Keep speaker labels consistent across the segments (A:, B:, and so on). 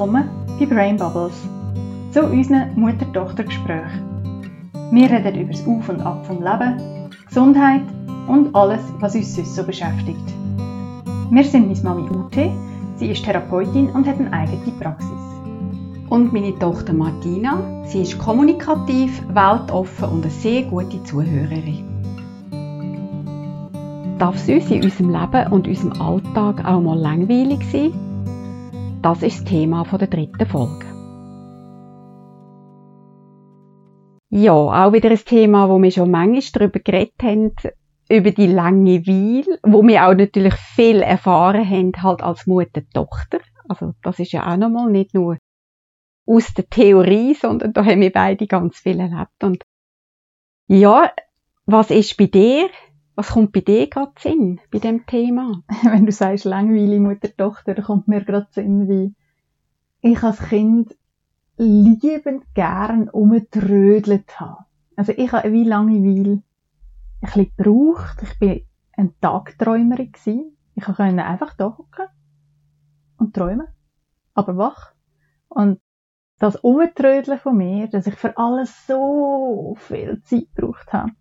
A: willkommen bei Brain Bubbles, zu unseren Mutter-Tochter-Gesprächen. Wir reden über das Auf und Ab vom Leben, Gesundheit und alles, was uns sonst so beschäftigt. Wir sind meine Mami Ute, sie ist Therapeutin und hat eine eigene Praxis.
B: Und meine Tochter Martina, sie ist kommunikativ, weltoffen und eine sehr gute Zuhörerin. Darf es uns in unserem Leben und unserem Alltag auch mal langweilig sein? Das ist das Thema der dritten Folge. Ja, auch wieder ein Thema, wo wir schon manchmal darüber geredet haben, über die lange Weile, wo wir auch natürlich viel erfahren haben, halt als Mutter-Tochter. Also das ist ja auch nochmal nicht nur aus der Theorie, sondern da haben wir beide ganz viel erlebt. Und ja, was ist bei dir? Was kommt bei dir gerade Sinn bei dem Thema?
A: Wenn du sagst langweilig Mutter-Tochter, kommt mir gerade Sinn, wie ich als Kind liebend gern umgetrödelt habe. Also ich habe wie Langeweile ein bisschen gebraucht. Ich bin ein Tagträumerin gewesen. Ich konnte einfach da hocken und träumen, aber wach. Und das Umtrödeln von mir, dass ich für alles so viel Zeit gebraucht habe,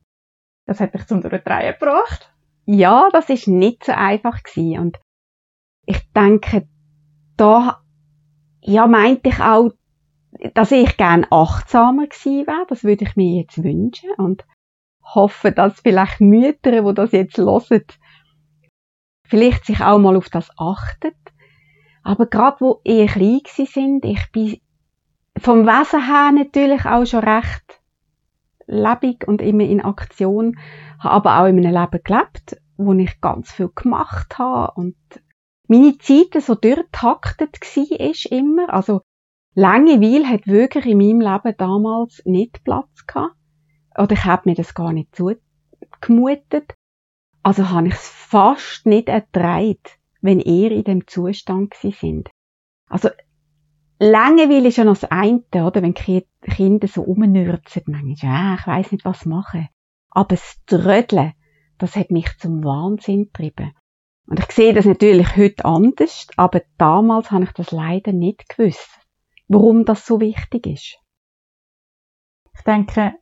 A: das hat dich zum Durchdrehen gebracht?
B: Ja, das ist nicht so einfach gewesen. Und ich denke, da, ja, meinte ich auch, dass ich gerne achtsamer gewesen wäre. Das würde ich mir jetzt wünschen und hoffe, dass vielleicht Mütter, wo das jetzt hören, vielleicht sich auch mal auf das achtet. Aber gerade wo ihr klein sind, ich bin vom Wesen her natürlich auch schon recht lebendig und immer in Aktion, habe aber auch in einem Leben gelebt, wo ich ganz viel gemacht habe und meine Zeit so durchtaktet war immer. Also Langeweile hat wirklich in meinem Leben damals nicht Platz gehabt. Oder ich habe mir das gar nicht zugemutet. Also habe ich es fast nicht ertragen, wenn ihr in dem Zustand sind. Also Langeweile ist ja noch das eine, oder? Wenn Kinder so rumnürzen, manchmal, ja, ich weiss nicht, was machen. Aber das Trödeln, das hat mich zum Wahnsinn getrieben. Und ich sehe das natürlich heute anders, aber damals habe ich das leider nicht gewusst, warum das so wichtig ist.
A: Ich denke,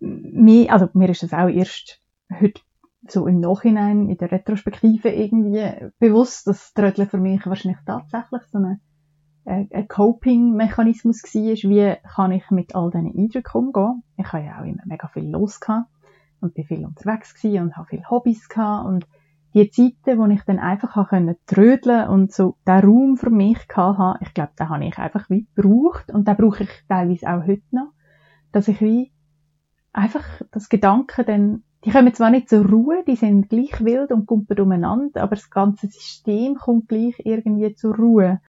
A: mir, also mir ist das auch erst heute so im Nachhinein, in der Retrospektive irgendwie bewusst, dass Trödeln für mich wahrscheinlich tatsächlich so eine ein Coping-Mechanismus war, wie kann ich mit all diesen Eindrücken umgehen. Ich habe ja auch immer mega viel los und bin viel unterwegs gewesen und habe viele Hobbys gehabt und die Zeiten, wo ich dann einfach habe trödeln und so den Raum für mich habe, ich glaube, den habe ich einfach wie gebraucht und den brauche ich teilweise auch heute noch, dass ich wie einfach das Gedanken dann, die kommen zwar nicht zur Ruhe, die sind gleich wild und kumpeln umeinander, aber das ganze System kommt gleich irgendwie zur Ruhe.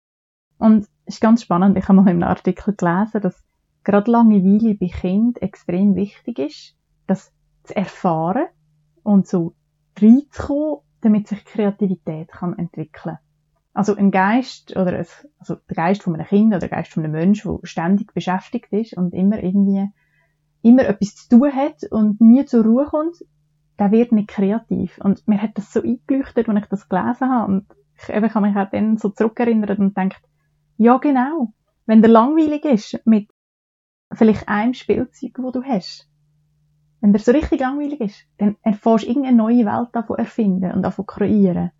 A: Und es ist ganz spannend, ich habe mal in einem Artikel gelesen, dass gerade Langeweile bei Kind extrem wichtig ist, das zu erfahren und so reinzukommen, damit sich Kreativität kann entwickeln Also ein Geist oder ein, also der Geist von einem Kind oder der Geist von einem Menschen, der ständig beschäftigt ist und immer irgendwie immer etwas zu tun hat und nie zur Ruhe kommt, der wird nicht kreativ. Und mir hat das so eingeleuchtet, als ich das gelesen habe und ich, eben, kann mich auch dann so zurückerinnern und denkt, ja, genau. Wenn der langweilig ist mit vielleicht einem Spielzeug, wo du hast. Wenn der so richtig langweilig ist, dann erfährst du irgendeine neue Welt davon erfinden und davon kreieren.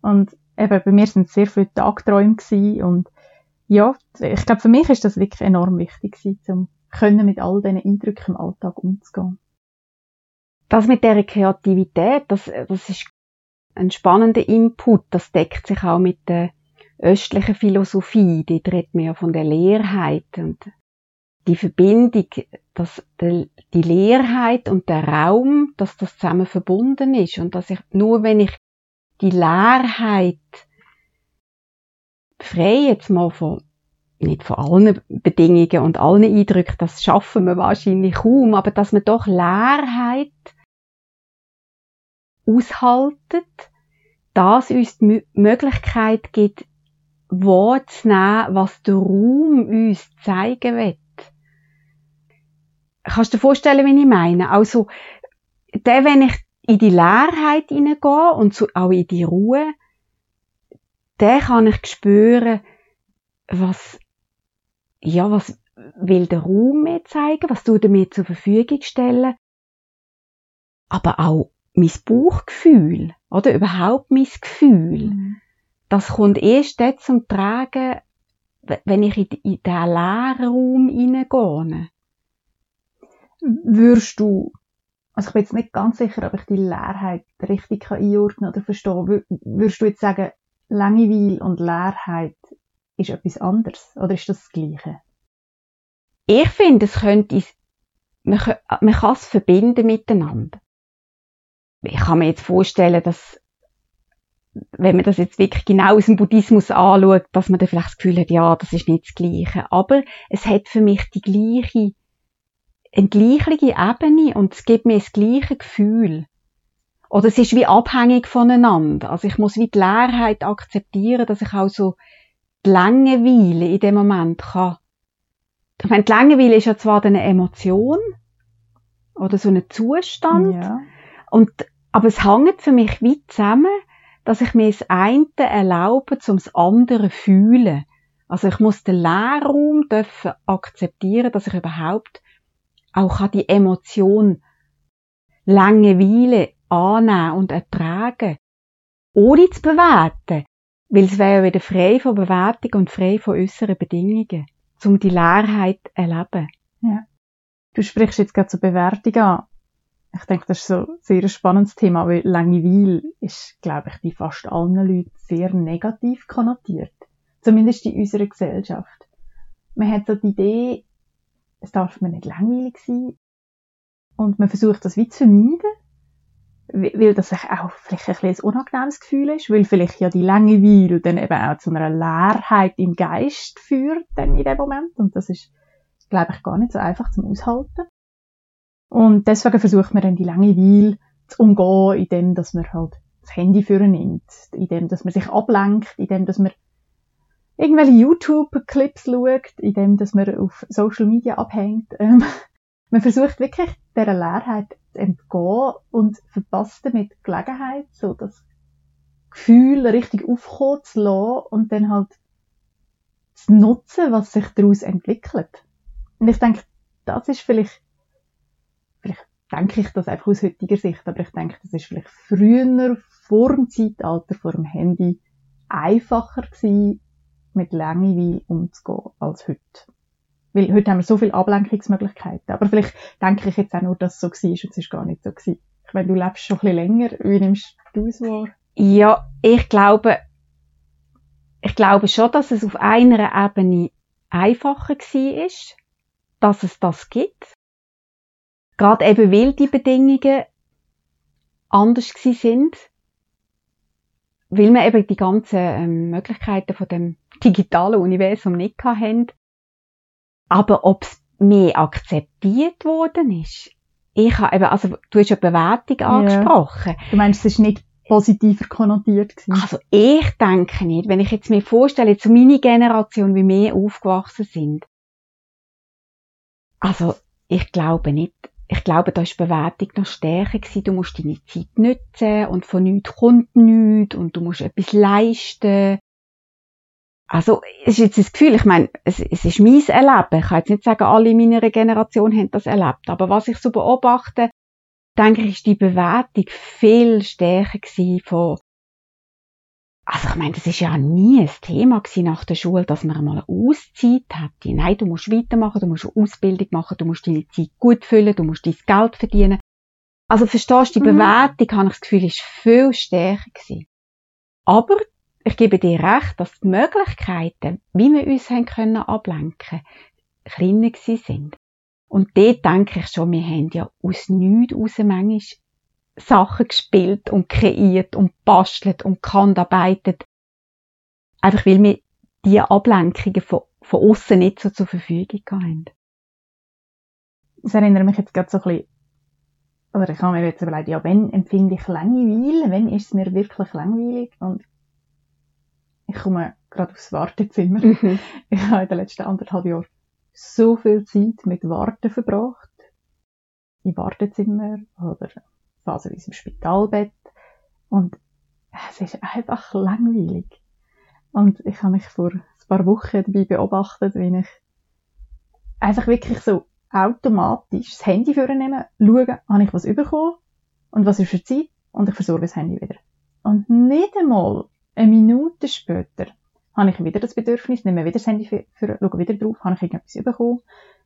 A: Und eben, bei mir sind sehr viele Tagträume gewesen und ja, ich glaube, für mich ist das wirklich enorm wichtig um können mit all diesen Eindrücken im Alltag umzugehen.
B: Das mit der Kreativität, das, das ist ein spannender Input. Das deckt sich auch mit der östlichen Philosophie, die redet man ja von der Leerheit und die Verbindung, dass die Leerheit und der Raum, dass das zusammen verbunden ist und dass ich nur wenn ich die Leerheit frei jetzt mal von nicht von allen Bedingungen und allen Eindrücken, das schaffen wir wahrscheinlich kaum, aber dass man doch Leerheit aushaltet, das uns die Möglichkeit gibt, wahrzunehmen, was der Raum uns zeigen will. Kannst du dir vorstellen, wie ich meine? Also, der, wenn ich in die Leerheit hineingehe und so auch in die Ruhe, der kann ich spüren, was, ja, was will der Raum mir zeigen, was er mir zur Verfügung stellen, aber auch mein Bauchgefühl, oder überhaupt mein Gefühl, mhm. Das kommt erst dort zum Tragen, wenn ich in, in diesen leeren Raum hineingehe.
A: Würdest du, also ich bin jetzt nicht ganz sicher, ob ich die Leerheit richtig einordnen oder verstehen würdest du jetzt sagen, Langeweile und Leerheit ist etwas anderes oder ist das das Gleiche?
B: Ich finde, es könnte, man, man kann es verbinden miteinander. Ich kann mir jetzt vorstellen, dass wenn man das jetzt wirklich genau aus dem Buddhismus anschaut, dass man dann vielleicht das Gefühl hat, ja, das ist nicht das Gleiche. Aber es hat für mich die gleiche, eine gleiche Ebene und es gibt mir das gleiche Gefühl. Oder es ist wie abhängig voneinander. Also ich muss wie die Leerheit akzeptieren, dass ich auch so die Langeweile in dem Moment kann. Ich meine, die Langeweile ist ja zwar eine Emotion oder so ein Zustand. Ja. Und, aber es hängt für mich wie zusammen, dass ich mir das eine erlaube, zum das andere fühlen. Also ich muss den Leerraum dürfen akzeptieren, dass ich überhaupt auch die Emotion Langeweile annehmen und ertragen, ohne zu bewerten, weil es wäre wieder frei von Bewertung und frei von äußeren Bedingungen, um die Leerheit zu erleben.
A: Ja. Du sprichst jetzt gerade zur Bewertung an. Ich denke, das ist so ein sehr spannendes Thema, weil Langeweile ist, glaube ich, bei fast allen Leuten sehr negativ konnotiert. Zumindest in unserer Gesellschaft. Man hat so die Idee, es darf mir nicht langweilig sein. Und man versucht das wie zu vermeiden weil das auch vielleicht ein, ein unangenehmes Gefühl ist, weil vielleicht ja die Langeweile dann eben auch zu einer Leerheit im Geist führt dann in dem Moment und das ist, glaube ich, gar nicht so einfach zum Aushalten. Und deswegen versucht man dann die Langeweile zu umgehen, indem dass man halt das Handy für nimmt, indem dass man sich ablenkt, indem dass man irgendwelche YouTube-Clips schaut, indem dass man auf Social Media abhängt. Ähm, man versucht wirklich dieser Leerheit zu entgehen und verpasst damit die Gelegenheit, so das Gefühl richtig aufkommen zu lassen und dann halt zu nutzen, was sich daraus entwickelt. Und ich denke, das ist vielleicht denke ich das einfach aus heutiger Sicht, aber ich denke, das ist vielleicht früher, vor dem Zeitalter, vor dem Handy, einfacher gewesen, mit Langeweile umzugehen als heute. Weil heute haben wir so viele Ablenkungsmöglichkeiten. Aber vielleicht denke ich jetzt auch nur, dass es so war und es ist gar nicht so gewesen. Ich meine, du lebst schon ein bisschen länger. Wie nimmst du es wahr?
B: Ja, ich glaube, ich glaube schon, dass es auf einer Ebene einfacher war, dass es das gibt. Gerade eben, weil die Bedingungen anders sind. Weil wir eben die ganzen ähm, Möglichkeiten von dem digitalen Universum nicht hatten. Aber ob es mehr akzeptiert worden ist, ich habe eben, also du hast ja Bewertung angesprochen.
A: Ja. Du meinst, es ist nicht positiver konnotiert gewesen?
B: Also ich denke nicht. Wenn ich jetzt mir vorstelle, zu meiner Generation, wie wir aufgewachsen sind. Also ich glaube nicht. Ich glaube, da ist Bewertung noch stärker gewesen. Du musst deine Zeit nutzen und von nichts kommt nichts und du musst etwas leisten. Also, es ist jetzt das Gefühl, ich meine, es, es ist mein Erleben. Ich kann jetzt nicht sagen, alle in meiner Generation haben das erlebt. Aber was ich so beobachte, denke ich, ist die Bewertung viel stärker gewesen von, also ich meine, das ist ja nie ein Thema gewesen nach der Schule, dass man mal eine Auszeit hätte. Nein, du musst weitermachen, du musst eine Ausbildung machen, du musst deine Zeit gut füllen, du musst dein Geld verdienen. Also verstehst du, die mhm. Bewertung, habe ich das Gefühl, ist viel stärker gewesen. Aber ich gebe dir recht, dass die Möglichkeiten, wie wir uns haben können ablenken, kleiner gewesen sind. Und dort denke ich schon, wir haben ja aus nichts raus manchmal Sachen gespielt und kreiert und bastelt und gehandarbeitet. Einfach weil wir diese Ablenkungen von, von außen nicht so zur Verfügung haben.
A: Das erinnert mich jetzt gerade so ein bisschen, oder ich habe mir jetzt überlegt, ja, wenn empfinde ich Langeweile, wenn ist es mir wirklich langweilig? Und ich komme gerade aufs Wartezimmer. Mhm. Ich habe in den letzten anderthalb Jahren so viel Zeit mit Warten verbracht. Im Wartezimmer oder phasenweise im Spitalbett. Und es ist einfach langweilig. Und ich habe mich vor ein paar Wochen dabei beobachtet, wie ich einfach wirklich so automatisch das Handy vornehmen, schauen, habe ich was bekommen und was ist für Zeit und ich versorge das Handy wieder. Und nicht einmal eine Minute später habe ich wieder das Bedürfnis, nehme wieder das Handy für schaue wieder drauf, habe ich irgendetwas bekommen,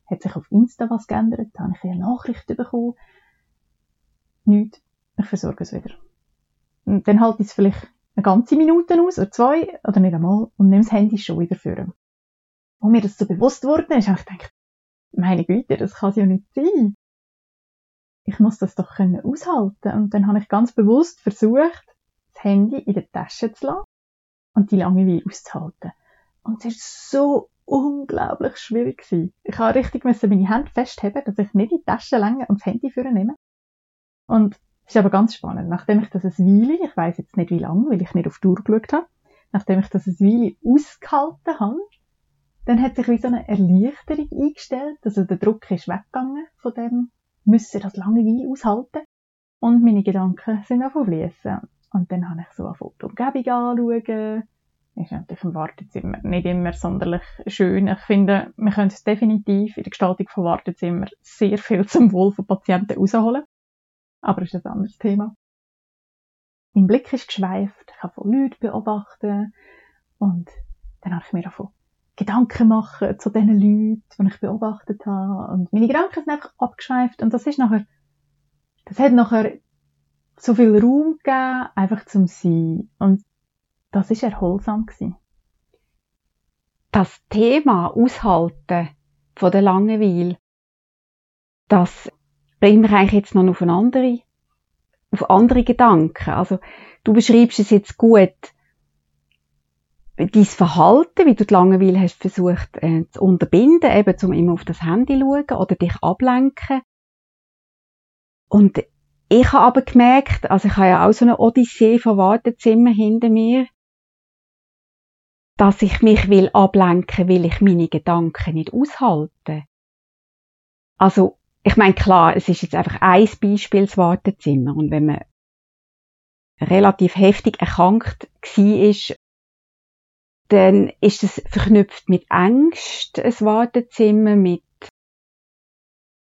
A: hat sich auf Insta was geändert, habe ich eine Nachricht bekommen, nichts, ich versorge es wieder. Und dann halte ich es vielleicht eine ganze Minute aus, oder zwei, oder nicht einmal, und nehme das Handy schon wieder für. Wo mir das so bewusst wurde, ist, habe ich gedacht, meine Güte, das kann ja nicht sein. Ich muss das doch können aushalten. Und dann habe ich ganz bewusst versucht, das Handy in der Tasche zu lassen und die Langeweile auszuhalten. Und es ist so unglaublich schwierig gewesen. Ich habe richtig meine Hände festheben, dass ich nicht in die Tasche länge und das Handy für nehme. Und es ist aber ganz spannend. Nachdem ich das ein Weile, ich weiß jetzt nicht wie lange, weil ich nicht auf die Tour geschaut habe, nachdem ich das ein Weile ausgehalten habe, dann hat sich wie so eine Erleichterung eingestellt, also der Druck ist weggegangen von dem, müssen das lange Weile aushalten. Und meine Gedanken sind auf fließen. Und dann habe ich so eine Fotoumgebung anschauen. Ist natürlich im Wartezimmer nicht immer sonderlich schön. Ich finde, wir können es definitiv in der Gestaltung von Wartezimmer sehr viel zum Wohl von Patienten rausholen. Aber das ist ein anderes Thema. Mein Blick ist geschweift, ich habe von Leuten beobachtet und dann habe ich mir davon Gedanken machen zu den Leuten, die ich beobachtet habe. Und meine Gedanken sind einfach abgeschweift. Und das ist nachher, das hat nachher so viel Raum gegeben, einfach zum Sein. Und das ist erholsam gewesen.
B: Das Thema Aushalten von der Langeweile, das bringt mich eigentlich jetzt noch auf eine andere, auf andere Gedanken. Also, du beschreibst es jetzt gut, dein Verhalten, wie du die Langeweile hast versucht äh, zu unterbinden, eben zum immer auf das Handy schauen oder dich ablenken. Und ich habe aber gemerkt, also ich habe ja auch so eine Odyssee von Wartezimmer hinter mir, dass ich mich will ablenken, will ich meine Gedanken nicht aushalten. Also, ich meine, klar, es ist jetzt einfach ein Beispiel, das Wartezimmer. Und wenn man relativ heftig erkrankt war dann ist es verknüpft mit Angst, ein Wartezimmer, mit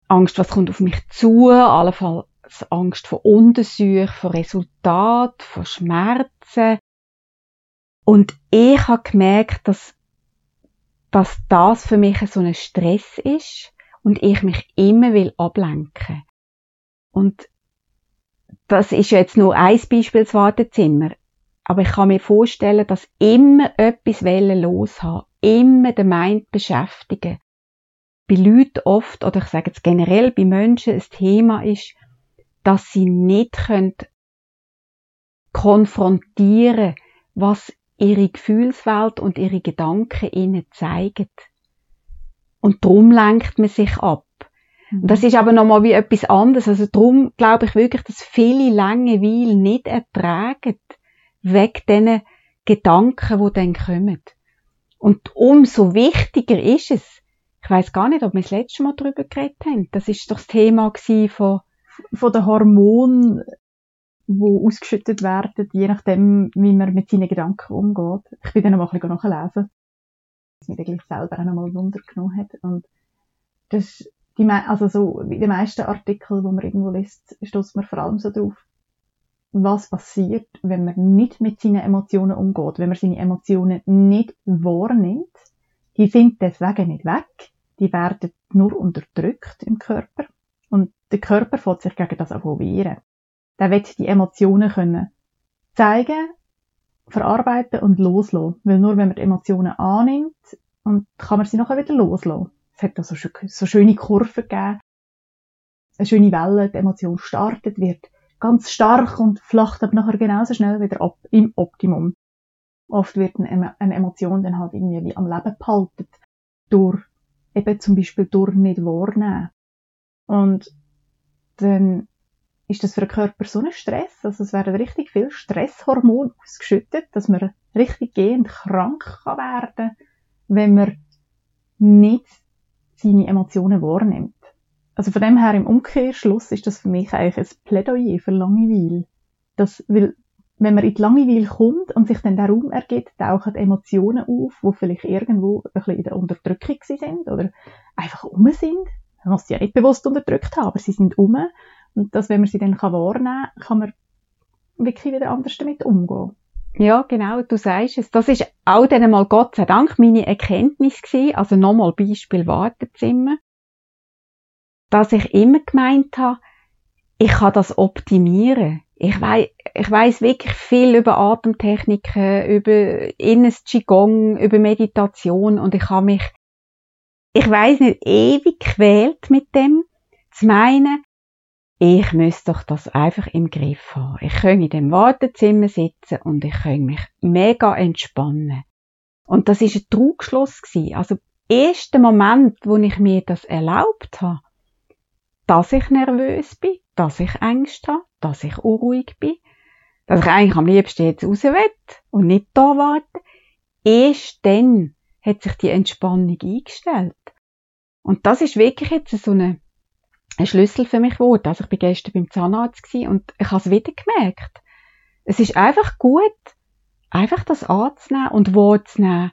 B: Angst, was kommt auf mich zu, allenfalls Angst vor Untersuch, vor Resultat, vor Schmerzen. Und ich habe gemerkt, dass, dass das für mich so ein Stress ist und ich mich immer will ablenken. Und das ist jetzt nur ein Beispiel, das Wartezimmer. Aber ich kann mir vorstellen, dass immer etwas los haben, immer der Mind beschäftigen. Bei Leuten oft, oder ich sage jetzt generell bei Menschen, ein Thema ist, dass sie nicht können konfrontieren, was ihre Gefühlswelt und ihre Gedanken ihnen zeigen. Und drum lenkt man sich ab. Und das ist aber nochmal wie etwas anderes. Also drum glaube ich wirklich, dass viele Langeweile nicht ertragen weg diesen Gedanken, die dann kommen. Und umso wichtiger ist es, ich weiß gar nicht, ob wir das letzte Mal darüber geredet haben, das ist doch das Thema von, von den Hormonen, die ausgeschüttet werden, je nachdem, wie man mit seinen Gedanken umgeht. Ich bin dann noch mal ein bisschen nachlesen, was mich gleich selber auch noch mal Wunder genommen hat. Und das, die, also so, wie die meisten Artikel, die man irgendwo liest, stößt man vor allem so drauf, was passiert, wenn man nicht mit seinen Emotionen umgeht, wenn man seine Emotionen nicht wahrnimmt. Die sind deswegen nicht weg, die werden nur unterdrückt im Körper und der Körper fährt sich gegen das auch wehren. Der wird die Emotionen können zeigen, verarbeiten und loslassen. Weil nur wenn man die Emotionen annimmt, und kann man sie nachher wieder loslassen. Es hat da so, so schöne Kurven gegeben, eine schöne Welle, die Emotion startet, wird ganz stark und flacht aber nachher genauso schnell wieder ab im Optimum. Oft wird eine, eine Emotion dann halt irgendwie wie am Leben behalten durch eben zum Beispiel durch nicht wahrnehmen. Und dann ist das für den Körper so ein Stress, also es werden richtig viel Stresshormone ausgeschüttet, dass man richtig gehend krank kann werden, wenn man nicht seine Emotionen wahrnimmt. Also von dem her im Umkehrschluss ist das für mich eigentlich ein Plädoyer für Langeweile. Das, weil
A: wenn man in die Langeweile kommt und sich dann der Raum ergibt, tauchen Emotionen auf, die vielleicht irgendwo ein bisschen in der Unterdrückung sind oder einfach um sind. Man muss sie ja nicht bewusst unterdrückt haben, aber sie sind um. Und dass, wenn man sie dann wahrnehmen kann, kann man wirklich wieder anders damit umgehen.
B: Ja, genau, du sagst es. Das ist auch dann mal Gott sei Dank meine Erkenntnis gewesen. Also nochmal Beispiel Wartezimmer. Dass ich immer gemeint habe, ich kann das optimieren. Ich weiß, ich weiß wirklich viel über Atemtechniken, über inneres Qigong, über Meditation und ich habe mich, ich weiß nicht, ewig quält mit dem, zu meinen, ich müsste doch das einfach im Griff haben. Ich könnte in dem Wartezimmer sitzen und ich könnte mich mega entspannen. Und das ist ein Trugschluss gewesen. Also, erster Moment, wo ich mir das erlaubt habe, dass ich nervös bin, dass ich Angst habe, dass ich unruhig bin, dass ich eigentlich am liebsten jetzt raus will und nicht da warten. Erst dann hat sich die Entspannung eingestellt. Und das ist wirklich jetzt so eine ein Schlüssel für mich geworden. Also ich bin gestern beim Zahnarzt und ich habe es wieder gemerkt. Es ist einfach gut, einfach das anzunehmen und wahrzunehmen.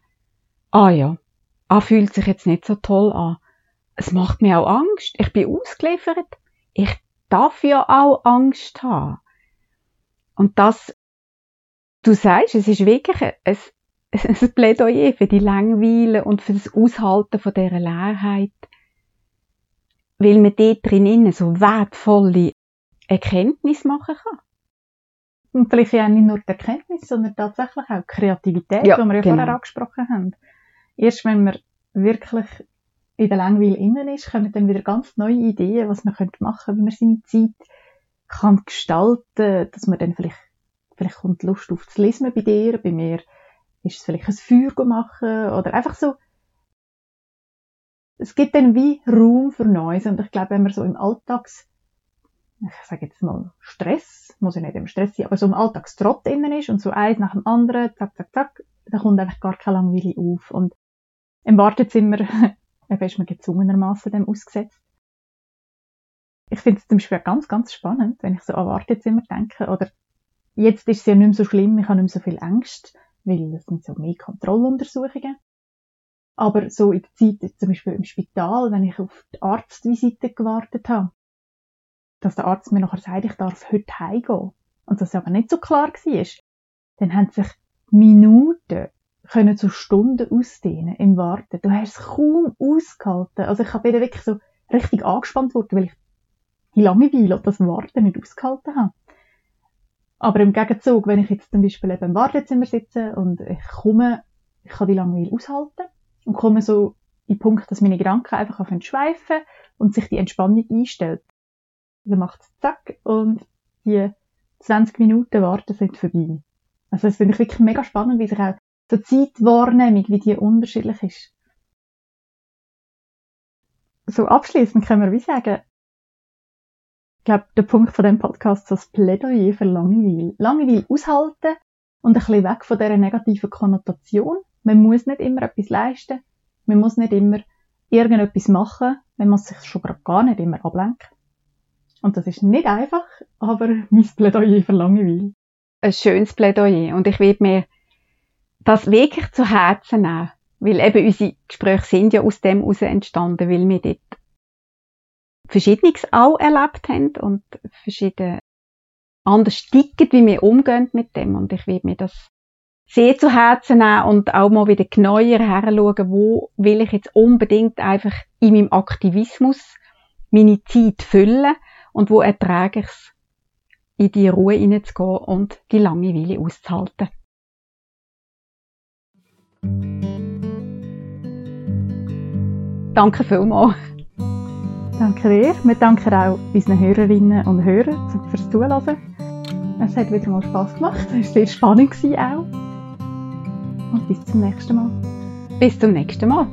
B: Ah ja, ah fühlt sich jetzt nicht so toll an. Es macht mir auch Angst. Ich bin ausgeliefert. Ich darf ja auch Angst haben. Und das, du sagst, es ist wirklich ein, ein, ein Plädoyer für die Langweile und für das Aushalten von dieser Leerheit weil man dort drinnen so wertvolle Erkenntnis machen kann.
A: Und vielleicht ja nicht nur die Erkenntnis, sondern tatsächlich auch die Kreativität, ja, die wir ja genau. vorher angesprochen haben. Erst wenn man wirklich in der Langweil innen ist, kommen dann wieder ganz neue Ideen, was man machen könnte, wie man seine Zeit kann gestalten, dass man dann vielleicht, vielleicht kommt Lust auf das Lesen bei dir, bei mir ist es vielleicht ein Feuer machen oder einfach so es gibt dann wie Raum für Neues und ich glaube, wenn man so im Alltags, ich sage jetzt mal Stress, muss ja nicht im Stress sein, aber so im Alltagstrott innen ist und so eins nach dem anderen, zack, zack, zack, da kommt einfach gar keine Langweile auf und im Wartezimmer ist man gezwungenermaßen dem ausgesetzt. Ich finde es zum Beispiel ganz, ganz spannend, wenn ich so an Wartezimmer denke oder jetzt ist es ja nicht mehr so schlimm, ich habe nicht mehr so viel Angst, weil es sind so mehr Kontrolluntersuchungen. Aber so in der Zeit, zum Beispiel im Spital, wenn ich auf die Arztvisite gewartet habe, dass der Arzt mir nachher sagt, ich darf heute heimgehen. Und das aber nicht so klar war, dann haben sich Minuten können zu Stunden ausdehnen im Warten. Du hast es kaum ausgehalten. Also ich habe wirklich so richtig angespannt worden, weil ich die Langeweile und das Warten nicht ausgehalten habe. Aber im Gegenzug, wenn ich jetzt zum Beispiel eben im Wartezimmer sitze und ich komme, ich kann die Langeweile aushalten, und komme so in den Punkt, dass meine Gedanken einfach auf schweifen und sich die Entspannung einstellt. Dann macht es zack und die 20 Minuten warten sind vorbei. Also das finde ich wirklich mega spannend, wie sich auch so Zeitwahrnehmung, wie die unterschiedlich ist. So abschließend können wir wie sagen, ich glaube, der Punkt von dem Podcast ist das Plädoyer für Langeweile. Langeweile aushalten und ein bisschen weg von dieser negativen Konnotation man muss nicht immer etwas leisten. Man muss nicht immer irgendetwas machen. Man muss sich schon gar nicht immer ablenken. Und das ist nicht einfach, aber mein Plädoyer für Langeweile.
B: Ein schönes Plädoyer. Und ich werde mir das wirklich zu Herzen nehmen. Weil eben unsere Gespräche sind ja aus dem heraus entstanden, weil wir dort Verschiedenes auch erlebt haben und verschiedene anders ticken, wie wir umgehen mit dem. Und ich werde mir das sehr zu Herzen nehmen und auch mal wieder genauer heranschauen, wo will ich jetzt unbedingt einfach in meinem Aktivismus meine Zeit füllen und wo ertrage ich es, in die Ruhe hineinzugehen und die Langeweile auszuhalten. Danke vielmals.
A: Danke dir. Wir danken auch unseren Hörerinnen und Hörern fürs Zuhören. Es hat wieder mal Spass gemacht. Es war sehr spannend auch und bis zum nächsten Mal.
B: Bis zum nächsten Mal.